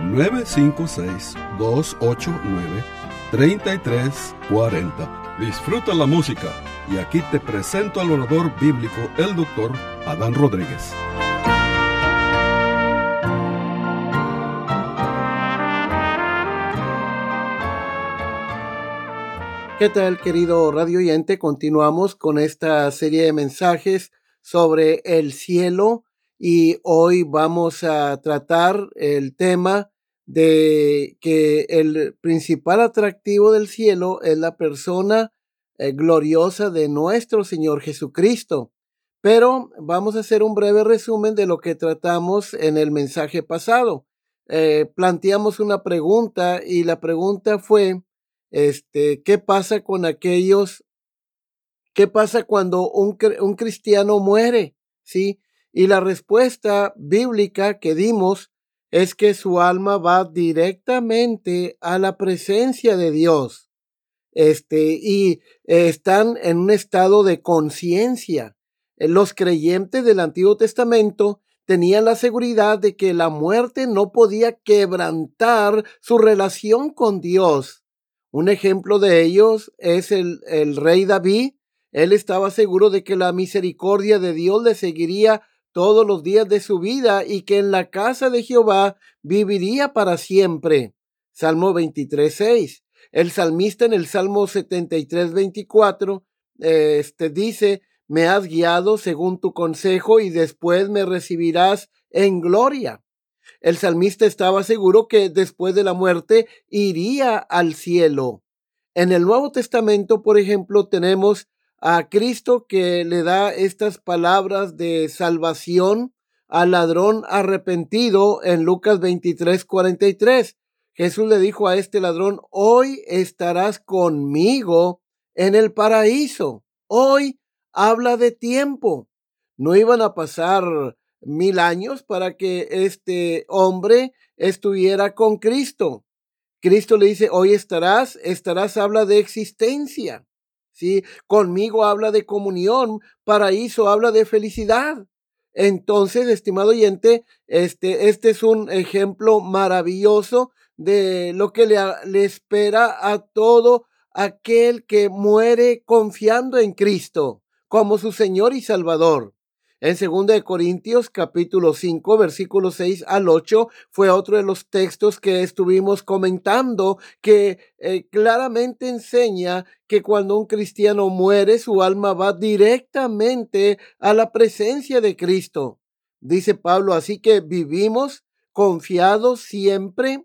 956-289-3340. Disfruta la música y aquí te presento al orador bíblico, el doctor Adán Rodríguez. ¿Qué tal, querido radio oyente? Continuamos con esta serie de mensajes sobre el cielo y hoy vamos a tratar el tema de que el principal atractivo del cielo es la persona eh, gloriosa de nuestro Señor Jesucristo. Pero vamos a hacer un breve resumen de lo que tratamos en el mensaje pasado. Eh, planteamos una pregunta y la pregunta fue, este, ¿qué pasa con aquellos? ¿Qué pasa cuando un, un cristiano muere? ¿Sí? Y la respuesta bíblica que dimos es que su alma va directamente a la presencia de Dios. Este, y están en un estado de conciencia. Los creyentes del Antiguo Testamento tenían la seguridad de que la muerte no podía quebrantar su relación con Dios. Un ejemplo de ellos es el, el rey David. Él estaba seguro de que la misericordia de Dios le seguiría todos los días de su vida y que en la casa de Jehová viviría para siempre. Salmo 23, 6. El salmista en el Salmo 73, 24, este dice, me has guiado según tu consejo y después me recibirás en gloria. El salmista estaba seguro que después de la muerte iría al cielo. En el Nuevo Testamento, por ejemplo, tenemos a Cristo que le da estas palabras de salvación al ladrón arrepentido en Lucas 23, 43. Jesús le dijo a este ladrón, hoy estarás conmigo en el paraíso. Hoy habla de tiempo. No iban a pasar mil años para que este hombre estuviera con Cristo. Cristo le dice, hoy estarás, estarás habla de existencia. ¿Sí? Conmigo habla de comunión, paraíso habla de felicidad. Entonces, estimado oyente, este, este es un ejemplo maravilloso de lo que le, le espera a todo aquel que muere confiando en Cristo como su Señor y Salvador. En 2 Corintios capítulo 5 versículo 6 al 8 fue otro de los textos que estuvimos comentando que eh, claramente enseña que cuando un cristiano muere su alma va directamente a la presencia de Cristo. Dice Pablo, así que vivimos confiados siempre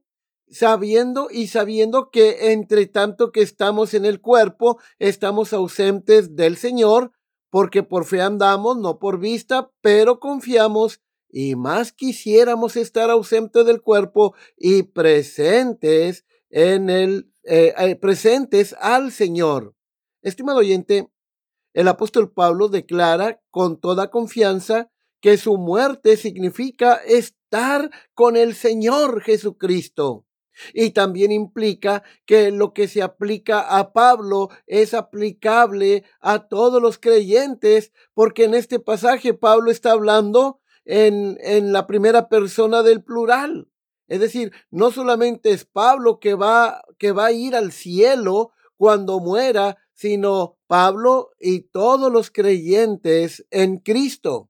sabiendo y sabiendo que entre tanto que estamos en el cuerpo, estamos ausentes del Señor, porque por fe andamos, no por vista, pero confiamos y más quisiéramos estar ausentes del cuerpo y presentes en el eh, eh, presentes al Señor. Estimado oyente, el apóstol Pablo declara con toda confianza que su muerte significa estar con el Señor Jesucristo. Y también implica que lo que se aplica a Pablo es aplicable a todos los creyentes, porque en este pasaje Pablo está hablando en, en la primera persona del plural. Es decir, no solamente es Pablo que va, que va a ir al cielo cuando muera, sino Pablo y todos los creyentes en Cristo.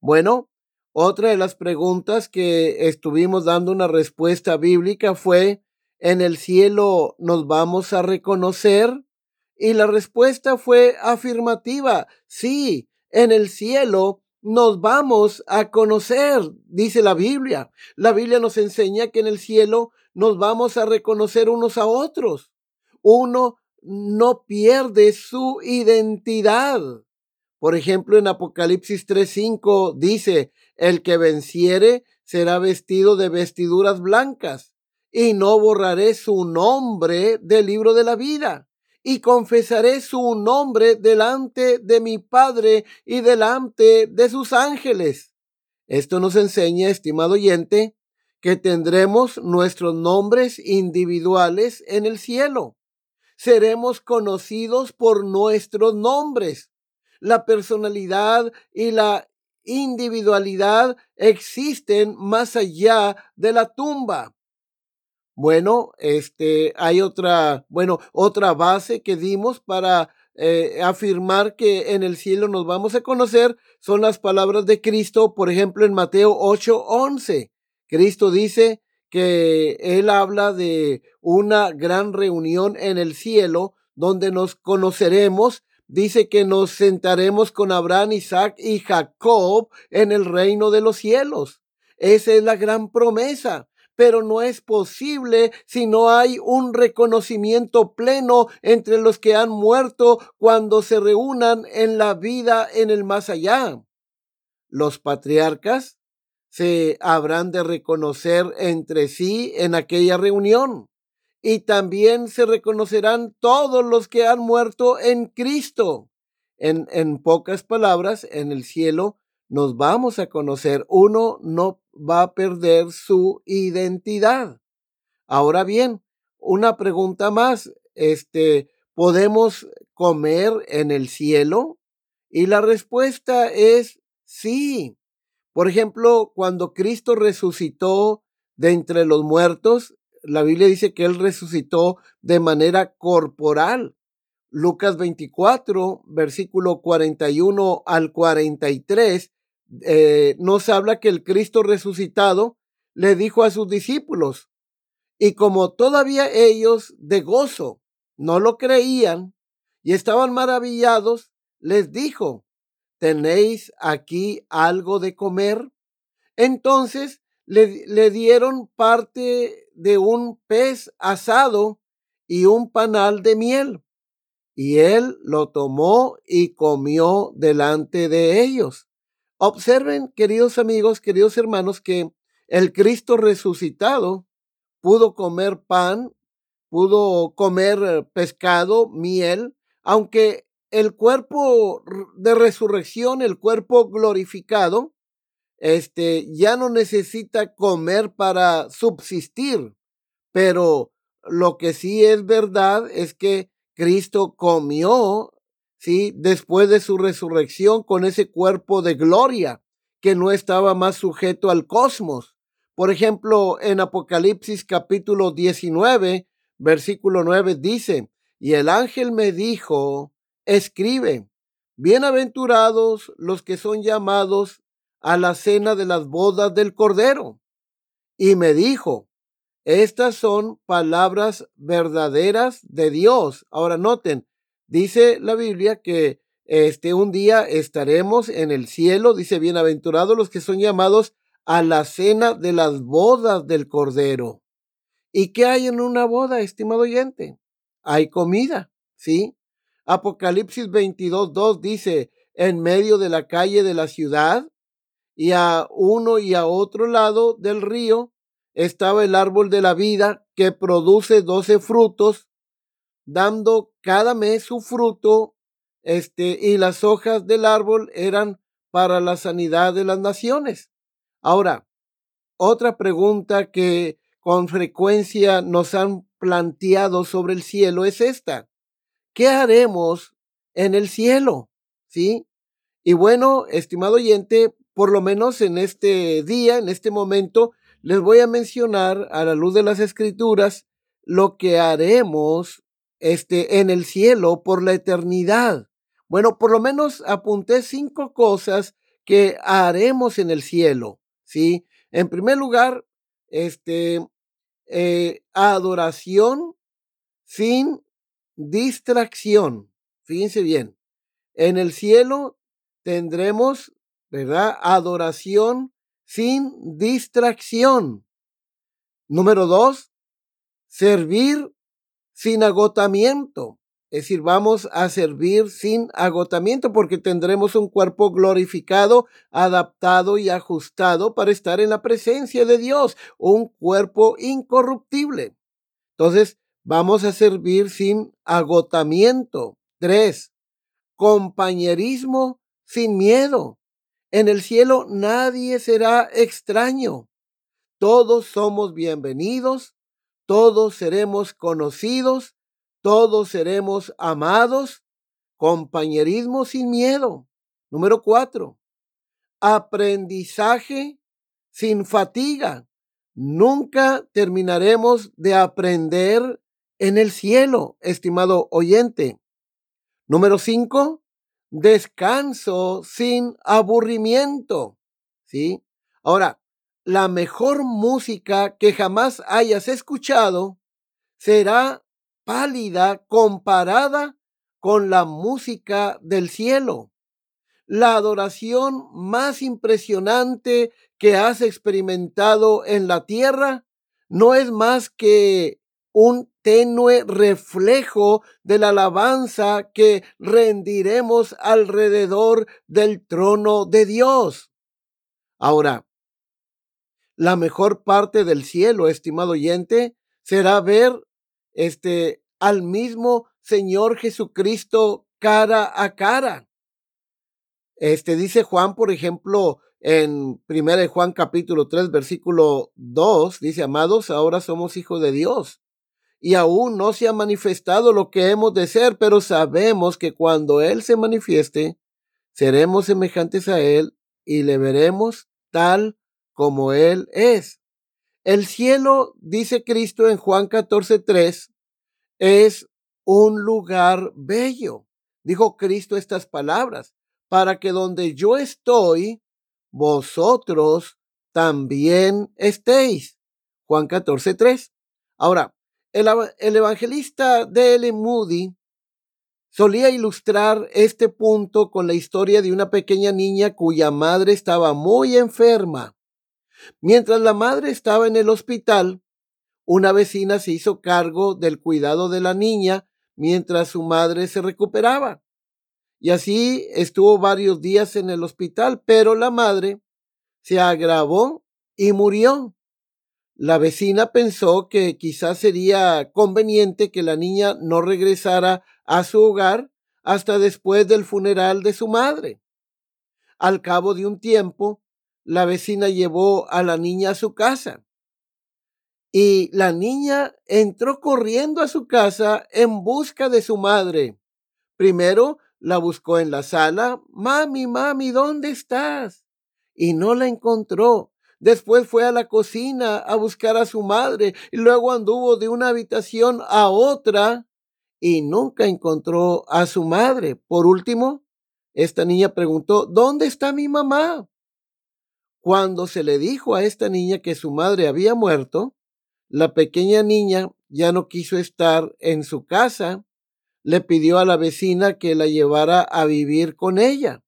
Bueno, otra de las preguntas que estuvimos dando una respuesta bíblica fue, ¿en el cielo nos vamos a reconocer? Y la respuesta fue afirmativa, sí, en el cielo nos vamos a conocer, dice la Biblia. La Biblia nos enseña que en el cielo nos vamos a reconocer unos a otros. Uno no pierde su identidad. Por ejemplo, en Apocalipsis 3:5 dice, el que venciere será vestido de vestiduras blancas, y no borraré su nombre del libro de la vida y confesaré su nombre delante de mi Padre y delante de sus ángeles. Esto nos enseña, estimado oyente, que tendremos nuestros nombres individuales en el cielo. Seremos conocidos por nuestros nombres. La personalidad y la individualidad existen más allá de la tumba. Bueno, este, hay otra, bueno, otra base que dimos para eh, afirmar que en el cielo nos vamos a conocer son las palabras de Cristo, por ejemplo, en Mateo 8, 11. Cristo dice que Él habla de una gran reunión en el cielo donde nos conoceremos. Dice que nos sentaremos con Abraham, Isaac y Jacob en el reino de los cielos. Esa es la gran promesa pero no es posible si no hay un reconocimiento pleno entre los que han muerto cuando se reúnan en la vida en el más allá. Los patriarcas se habrán de reconocer entre sí en aquella reunión y también se reconocerán todos los que han muerto en Cristo. En, en pocas palabras, en el cielo nos vamos a conocer. Uno no va a perder su identidad. Ahora bien, una pregunta más. Este, ¿podemos comer en el cielo? Y la respuesta es sí. Por ejemplo, cuando Cristo resucitó de entre los muertos, la Biblia dice que Él resucitó de manera corporal. Lucas 24, versículo 41 al 43, eh, nos habla que el Cristo resucitado le dijo a sus discípulos, y como todavía ellos de gozo no lo creían y estaban maravillados, les dijo, ¿tenéis aquí algo de comer? Entonces le, le dieron parte de un pez asado y un panal de miel, y él lo tomó y comió delante de ellos. Observen, queridos amigos, queridos hermanos, que el Cristo resucitado pudo comer pan, pudo comer eh, pescado, miel, aunque el cuerpo de resurrección, el cuerpo glorificado, este ya no necesita comer para subsistir, pero lo que sí es verdad es que Cristo comió ¿sí? Después de su resurrección con ese cuerpo de gloria que no estaba más sujeto al cosmos. Por ejemplo, en Apocalipsis capítulo 19, versículo 9 dice, y el ángel me dijo, escribe, bienaventurados los que son llamados a la cena de las bodas del Cordero. Y me dijo, estas son palabras verdaderas de Dios. Ahora noten, Dice la Biblia que este un día estaremos en el cielo, dice bienaventurados los que son llamados a la cena de las bodas del Cordero. ¿Y qué hay en una boda, estimado oyente? Hay comida, ¿sí? Apocalipsis 22, 2 dice, en medio de la calle de la ciudad y a uno y a otro lado del río estaba el árbol de la vida que produce doce frutos dando cada mes su fruto, este, y las hojas del árbol eran para la sanidad de las naciones. Ahora, otra pregunta que con frecuencia nos han planteado sobre el cielo es esta. ¿Qué haremos en el cielo? ¿Sí? Y bueno, estimado oyente, por lo menos en este día, en este momento, les voy a mencionar a la luz de las escrituras lo que haremos este, en el cielo por la eternidad. Bueno, por lo menos apunté cinco cosas que haremos en el cielo, ¿sí? En primer lugar, este, eh, adoración sin distracción. Fíjense bien, en el cielo tendremos, ¿verdad? Adoración sin distracción. Número dos, servir sin agotamiento. Es decir, vamos a servir sin agotamiento porque tendremos un cuerpo glorificado, adaptado y ajustado para estar en la presencia de Dios, un cuerpo incorruptible. Entonces, vamos a servir sin agotamiento. Tres, compañerismo sin miedo. En el cielo nadie será extraño. Todos somos bienvenidos, todos seremos conocidos todos seremos amados, compañerismo sin miedo. Número cuatro, aprendizaje sin fatiga. Nunca terminaremos de aprender en el cielo, estimado oyente. Número cinco, descanso sin aburrimiento. ¿Sí? Ahora, la mejor música que jamás hayas escuchado será pálida comparada con la música del cielo. La adoración más impresionante que has experimentado en la tierra no es más que un tenue reflejo de la alabanza que rendiremos alrededor del trono de Dios. Ahora, la mejor parte del cielo, estimado oyente, será ver este, al mismo Señor Jesucristo cara a cara. Este dice Juan, por ejemplo, en 1 Juan capítulo 3, versículo 2, dice, amados, ahora somos hijos de Dios. Y aún no se ha manifestado lo que hemos de ser, pero sabemos que cuando Él se manifieste, seremos semejantes a Él y le veremos tal como Él es. El cielo, dice Cristo en Juan 14, 3, es un lugar bello. Dijo Cristo estas palabras, para que donde yo estoy, vosotros también estéis. Juan 14, 3. Ahora, el, el evangelista de L. Moody solía ilustrar este punto con la historia de una pequeña niña cuya madre estaba muy enferma Mientras la madre estaba en el hospital, una vecina se hizo cargo del cuidado de la niña mientras su madre se recuperaba. Y así estuvo varios días en el hospital, pero la madre se agravó y murió. La vecina pensó que quizás sería conveniente que la niña no regresara a su hogar hasta después del funeral de su madre. Al cabo de un tiempo, la vecina llevó a la niña a su casa. Y la niña entró corriendo a su casa en busca de su madre. Primero la buscó en la sala. Mami, mami, ¿dónde estás? Y no la encontró. Después fue a la cocina a buscar a su madre y luego anduvo de una habitación a otra y nunca encontró a su madre. Por último, esta niña preguntó, ¿dónde está mi mamá? Cuando se le dijo a esta niña que su madre había muerto, la pequeña niña ya no quiso estar en su casa, le pidió a la vecina que la llevara a vivir con ella.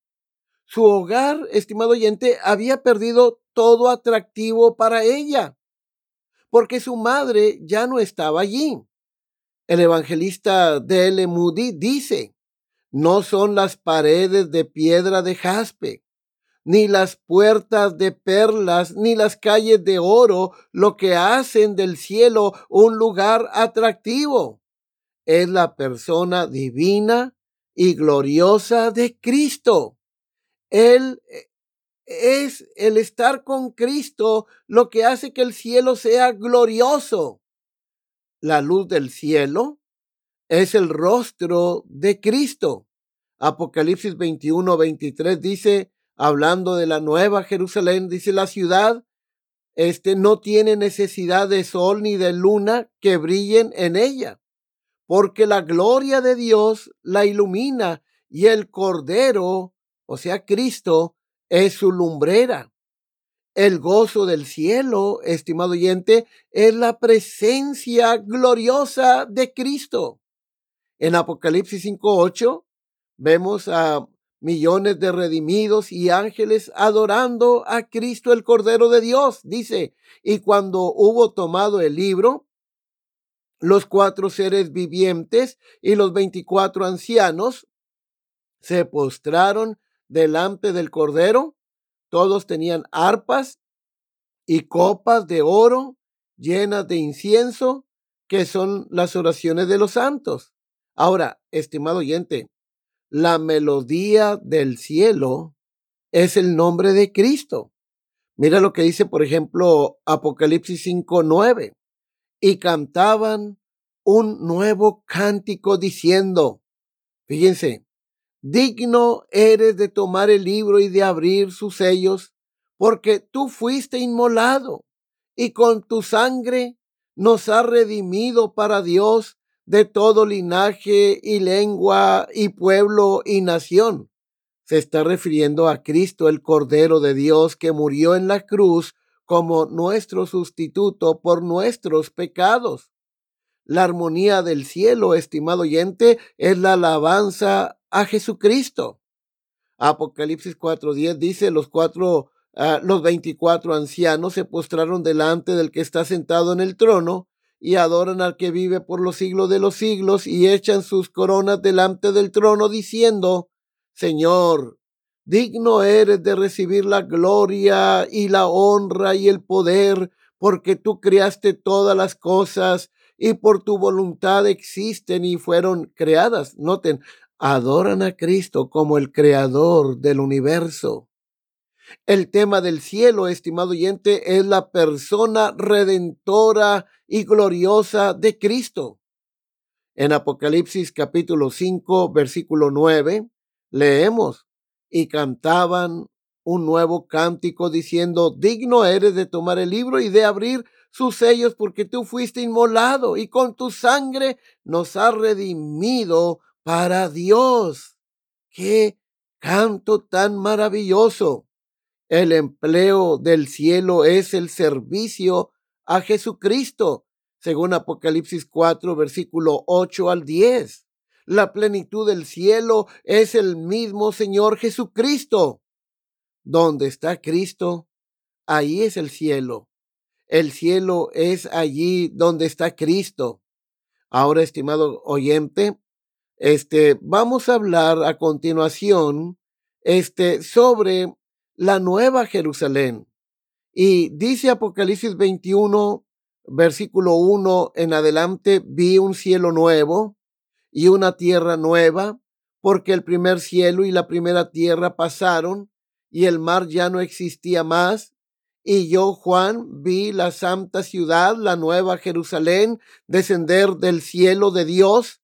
Su hogar, estimado oyente, había perdido todo atractivo para ella, porque su madre ya no estaba allí. El evangelista de L. Moody dice, no son las paredes de piedra de jaspe, ni las puertas de perlas, ni las calles de oro, lo que hacen del cielo un lugar atractivo. Es la persona divina y gloriosa de Cristo. Él eh, es el estar con Cristo lo que hace que el cielo sea glorioso. La luz del cielo es el rostro de Cristo. Apocalipsis 21, 23 dice, hablando de la nueva Jerusalén, dice la ciudad, este no tiene necesidad de sol ni de luna que brillen en ella, porque la gloria de Dios la ilumina y el Cordero, o sea, Cristo, es su lumbrera. El gozo del cielo, estimado oyente, es la presencia gloriosa de Cristo. En Apocalipsis 5.8 vemos a millones de redimidos y ángeles adorando a Cristo el Cordero de Dios, dice, y cuando hubo tomado el libro, los cuatro seres vivientes y los veinticuatro ancianos se postraron delante del Cordero. Todos tenían arpas y copas de oro llenas de incienso, que son las oraciones de los santos. Ahora, estimado oyente, la melodía del cielo es el nombre de Cristo. Mira lo que dice, por ejemplo, Apocalipsis 5:9. Y cantaban un nuevo cántico diciendo, fíjense, digno eres de tomar el libro y de abrir sus sellos, porque tú fuiste inmolado y con tu sangre nos ha redimido para Dios de todo linaje y lengua y pueblo y nación. Se está refiriendo a Cristo, el Cordero de Dios, que murió en la cruz como nuestro sustituto por nuestros pecados. La armonía del cielo, estimado oyente, es la alabanza a Jesucristo. Apocalipsis 4.10 dice, los cuatro, uh, los veinticuatro ancianos se postraron delante del que está sentado en el trono y adoran al que vive por los siglos de los siglos y echan sus coronas delante del trono diciendo, Señor, digno eres de recibir la gloria y la honra y el poder, porque tú creaste todas las cosas y por tu voluntad existen y fueron creadas. Noten, adoran a Cristo como el creador del universo. El tema del cielo, estimado oyente, es la persona redentora y gloriosa de Cristo. En Apocalipsis capítulo 5, versículo 9, leemos, y cantaban un nuevo cántico diciendo, digno eres de tomar el libro y de abrir sus sellos porque tú fuiste inmolado y con tu sangre nos has redimido para Dios. ¡Qué canto tan maravilloso! El empleo del cielo es el servicio a Jesucristo, según Apocalipsis 4, versículo 8 al 10. La plenitud del cielo es el mismo Señor Jesucristo. Donde está Cristo, ahí es el cielo. El cielo es allí donde está Cristo. Ahora, estimado oyente, este, vamos a hablar a continuación, este, sobre la nueva Jerusalén. Y dice Apocalipsis 21, versículo 1 en adelante, vi un cielo nuevo y una tierra nueva, porque el primer cielo y la primera tierra pasaron y el mar ya no existía más. Y yo, Juan, vi la santa ciudad, la nueva Jerusalén, descender del cielo de Dios,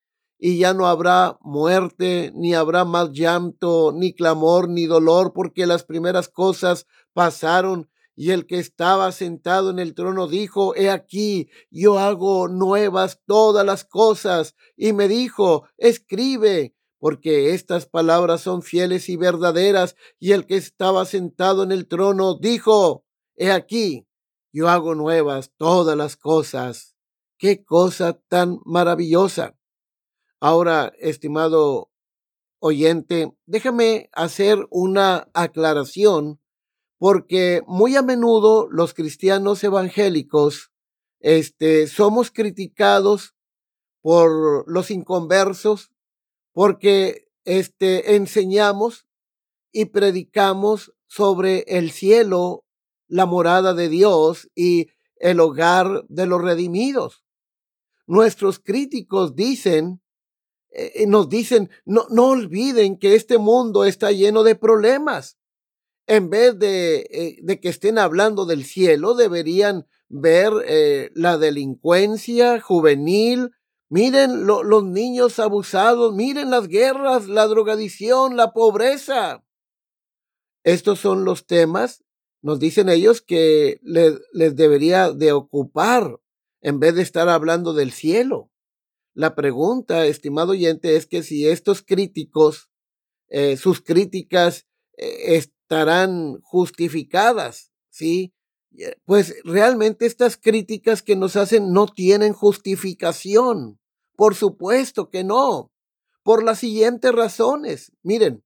y ya no habrá muerte, ni habrá más llanto, ni clamor, ni dolor, porque las primeras cosas pasaron. Y el que estaba sentado en el trono dijo, He aquí, yo hago nuevas todas las cosas. Y me dijo, Escribe, porque estas palabras son fieles y verdaderas. Y el que estaba sentado en el trono dijo, He aquí, yo hago nuevas todas las cosas. Qué cosa tan maravillosa. Ahora, estimado oyente, déjame hacer una aclaración porque muy a menudo los cristianos evangélicos este, somos criticados por los inconversos porque este, enseñamos y predicamos sobre el cielo, la morada de Dios y el hogar de los redimidos. Nuestros críticos dicen, eh, nos dicen, no, no olviden que este mundo está lleno de problemas en vez de, eh, de, que estén hablando del cielo, deberían ver eh, la delincuencia juvenil. Miren los niños abusados, miren las guerras, la drogadicción, la pobreza. Estos son los temas, nos dicen ellos, que les, les debería de ocupar en vez de estar hablando del cielo. La pregunta, estimado oyente, es que si estos críticos eh, sus críticas eh, estarán justificadas, ¿sí? Pues realmente estas críticas que nos hacen no tienen justificación. Por supuesto que no. Por las siguientes razones. Miren,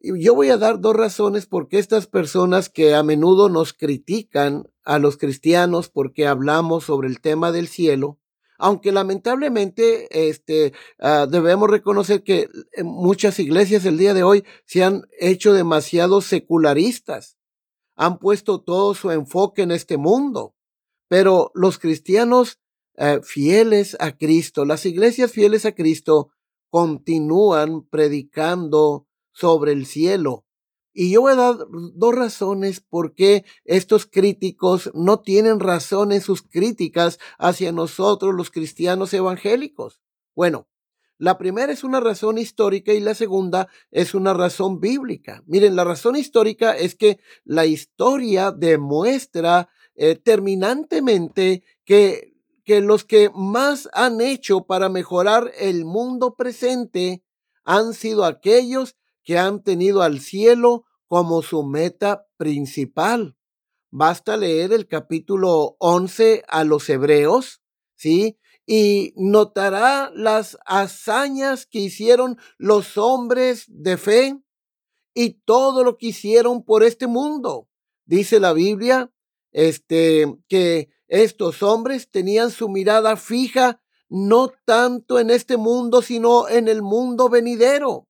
yo voy a dar dos razones porque estas personas que a menudo nos critican a los cristianos porque hablamos sobre el tema del cielo, aunque lamentablemente este, ah, debemos reconocer que muchas iglesias el día de hoy se han hecho demasiado secularistas, han puesto todo su enfoque en este mundo, pero los cristianos eh, fieles a Cristo, las iglesias fieles a Cristo continúan predicando sobre el cielo. Y yo voy a dar dos razones por qué estos críticos no tienen razón en sus críticas hacia nosotros los cristianos evangélicos. Bueno, la primera es una razón histórica y la segunda es una razón bíblica. Miren, la razón histórica es que la historia demuestra eh, terminantemente que, que los que más han hecho para mejorar el mundo presente han sido aquellos que han tenido al cielo como su meta principal. Basta leer el capítulo 11 a los hebreos, ¿sí? Y notará las hazañas que hicieron los hombres de fe y todo lo que hicieron por este mundo. Dice la Biblia, este, que estos hombres tenían su mirada fija no tanto en este mundo, sino en el mundo venidero.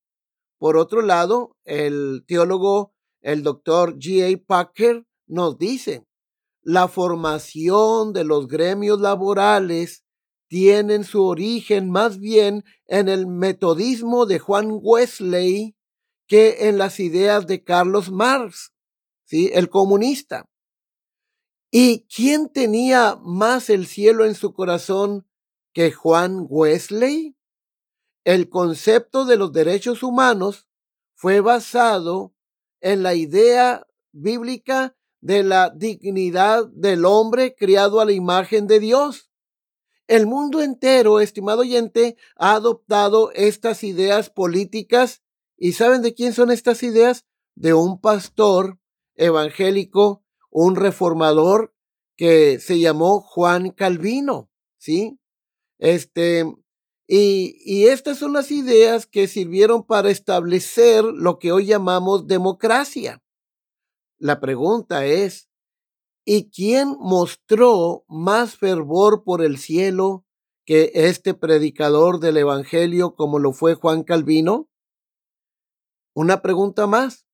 Por otro lado, el teólogo, el doctor G.A. Packer, nos dice, la formación de los gremios laborales tienen su origen más bien en el metodismo de Juan Wesley que en las ideas de Carlos Marx, ¿sí? el comunista. ¿Y quién tenía más el cielo en su corazón que Juan Wesley? El concepto de los derechos humanos fue basado en la idea bíblica de la dignidad del hombre criado a la imagen de Dios. El mundo entero, estimado oyente, ha adoptado estas ideas políticas. ¿Y saben de quién son estas ideas? De un pastor evangélico, un reformador que se llamó Juan Calvino, ¿sí? Este, y, estas son las ideas que sirvieron para establecer lo que hoy llamamos democracia. La pregunta es, ¿y quién mostró más fervor por el cielo que este predicador del Evangelio como lo fue Juan Calvino? Una pregunta más.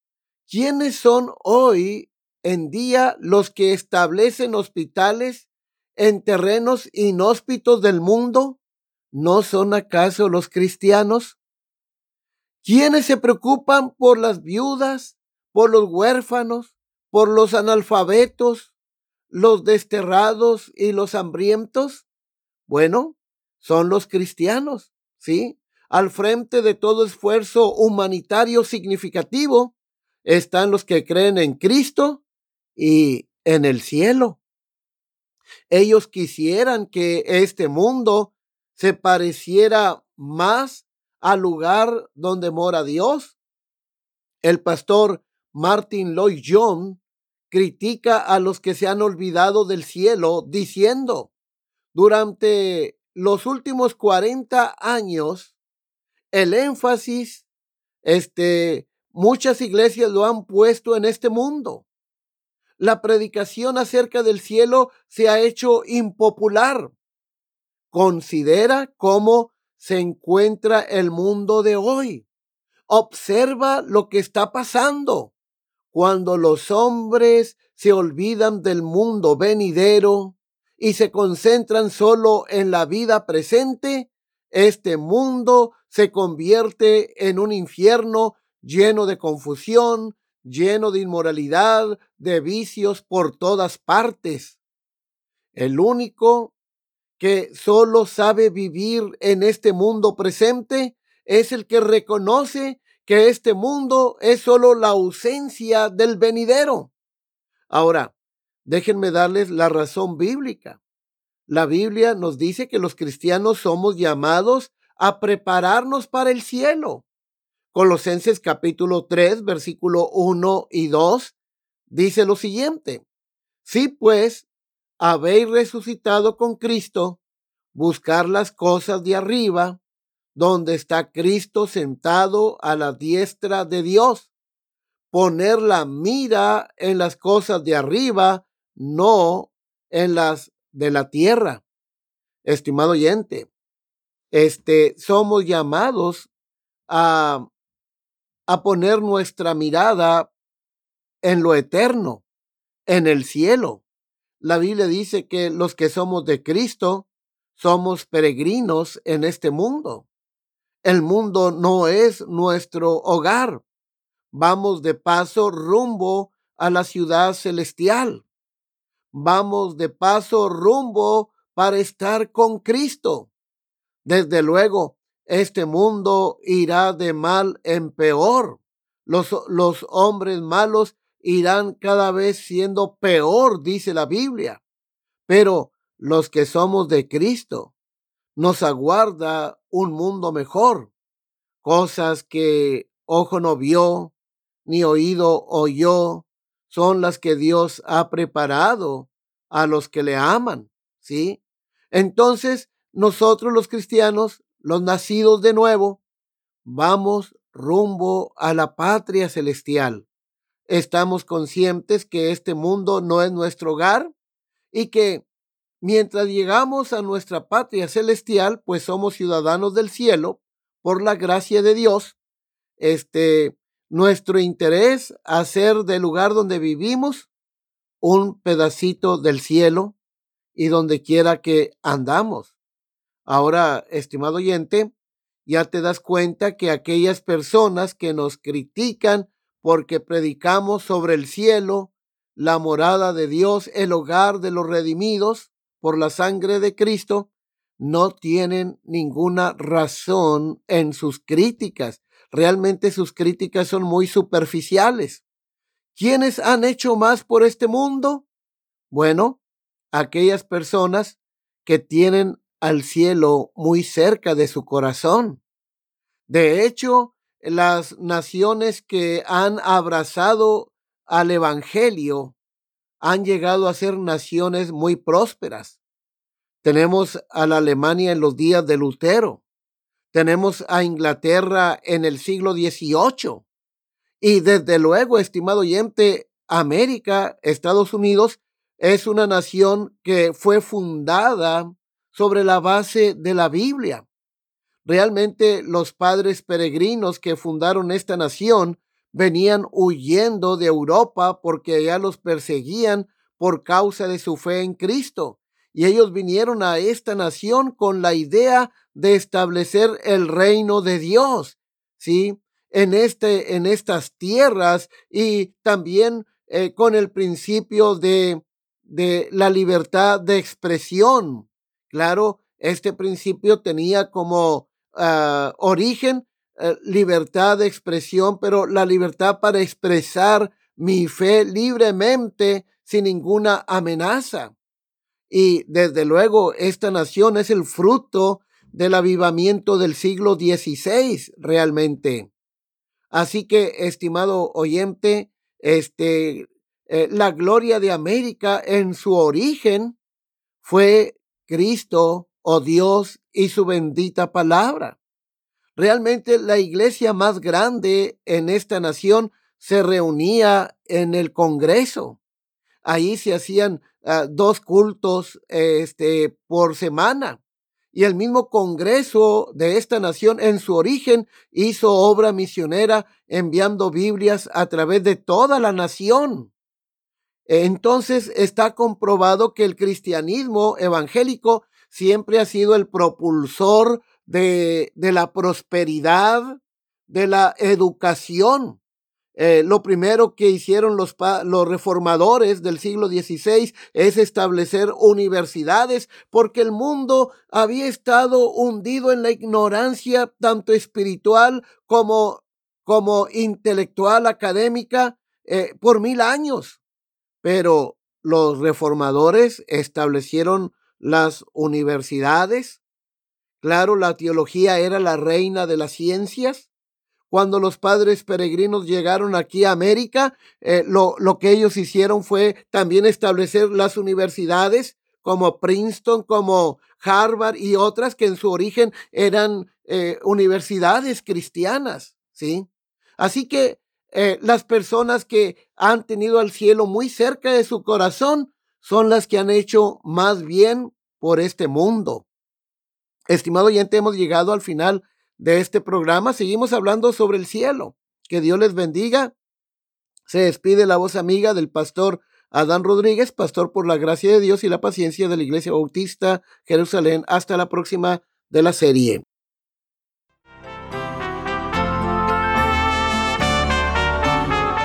¿Quiénes son hoy en día los que establecen hospitales en terrenos inhóspitos del mundo? ¿No son acaso los cristianos? ¿Quiénes se preocupan por las viudas, por los huérfanos, por los analfabetos, los desterrados y los hambrientos? Bueno, son los cristianos, ¿sí? Al frente de todo esfuerzo humanitario significativo están los que creen en Cristo y en el cielo. Ellos quisieran que este mundo se pareciera más al lugar donde mora Dios? El pastor Martin Lloyd John critica a los que se han olvidado del cielo diciendo, durante los últimos 40 años, el énfasis, este, muchas iglesias lo han puesto en este mundo. La predicación acerca del cielo se ha hecho impopular Considera cómo se encuentra el mundo de hoy. Observa lo que está pasando cuando los hombres se olvidan del mundo venidero y se concentran solo en la vida presente, este mundo se convierte en un infierno lleno de confusión, lleno de inmoralidad, de vicios por todas partes. El único que solo sabe vivir en este mundo presente es el que reconoce que este mundo es solo la ausencia del venidero. Ahora, déjenme darles la razón bíblica. La Biblia nos dice que los cristianos somos llamados a prepararnos para el cielo. Colosenses capítulo 3, versículo 1 y 2, dice lo siguiente. Si pues habéis resucitado con Cristo, buscar las cosas de arriba, donde está Cristo sentado a la diestra de Dios. Poner la mira en las cosas de arriba, no en las de la tierra. Estimado oyente, este, somos llamados a, a poner nuestra mirada en lo eterno, en el cielo. La Biblia dice que los que somos de Cristo somos peregrinos en este mundo. El mundo no es nuestro hogar. Vamos de paso rumbo a la ciudad celestial. Vamos de paso rumbo para estar con Cristo. Desde luego, este mundo irá de mal en peor. Los, los hombres malos irán cada vez siendo peor, dice la Biblia. Pero los que somos de Cristo, nos aguarda un mundo mejor, cosas que ojo no vio, ni oído oyó, son las que Dios ha preparado a los que le aman, ¿sí? Entonces, nosotros los cristianos, los nacidos de nuevo, vamos rumbo a la patria celestial. Estamos conscientes que este mundo no es nuestro hogar y que mientras llegamos a nuestra patria celestial, pues somos ciudadanos del cielo por la gracia de Dios. Este, nuestro interés hacer del lugar donde vivimos un pedacito del cielo y donde quiera que andamos. Ahora, estimado oyente, ya te das cuenta que aquellas personas que nos critican porque predicamos sobre el cielo, la morada de Dios, el hogar de los redimidos por la sangre de Cristo, no tienen ninguna razón en sus críticas. Realmente sus críticas son muy superficiales. ¿Quiénes han hecho más por este mundo? Bueno, aquellas personas que tienen al cielo muy cerca de su corazón. De hecho, las naciones que han abrazado al Evangelio han llegado a ser naciones muy prósperas. Tenemos a la Alemania en los días de Lutero. Tenemos a Inglaterra en el siglo XVIII. Y desde luego, estimado oyente, América, Estados Unidos, es una nación que fue fundada sobre la base de la Biblia. Realmente los padres peregrinos que fundaron esta nación venían huyendo de Europa porque ya los perseguían por causa de su fe en Cristo. Y ellos vinieron a esta nación con la idea de establecer el reino de Dios, ¿sí? En, este, en estas tierras y también eh, con el principio de, de la libertad de expresión. Claro, este principio tenía como Ah, origen, eh, libertad de expresión, pero la libertad para expresar mi fe libremente sin ninguna amenaza. Y desde luego, esta nación es el fruto del avivamiento del siglo XVI, realmente. Así que, estimado oyente, este, eh, la gloria de América en su origen fue Cristo oh Dios, y su bendita palabra. Realmente la iglesia más grande en esta nación se reunía en el Congreso. Ahí se hacían ah, dos cultos este, por semana. Y el mismo Congreso de esta nación en su origen hizo obra misionera enviando Biblias a través de toda la nación. Entonces está comprobado que el cristianismo evangélico siempre ha sido el propulsor de, la prosperidad, de la educación. Eh, lo primero que hicieron los, los reformadores del siglo XVI es establecer universidades porque el mundo había estado hundido en la ignorancia tanto espiritual como, como intelectual, académica, eh, por mil años. Pero los reformadores establecieron las universidades. Claro, la teología era la reina de las ciencias. cuando los padres peregrinos llegaron aquí a América, eh, lo, lo que ellos hicieron fue también establecer las universidades como Princeton, como Harvard y otras que en su origen eran eh, universidades cristianas, ¿sí? Así que eh, las personas que han tenido al cielo muy cerca de su corazón son las que han hecho más bien por este mundo. Estimado oyente, hemos llegado al final de este programa. Seguimos hablando sobre el cielo. Que Dios les bendiga. Se despide la voz amiga del pastor Adán Rodríguez, pastor por la gracia de Dios y la paciencia de la Iglesia Bautista Jerusalén. Hasta la próxima de la serie.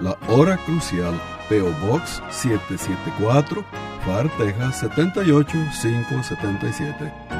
La Hora Crucial, PO Box 774, Far, Texas 78577.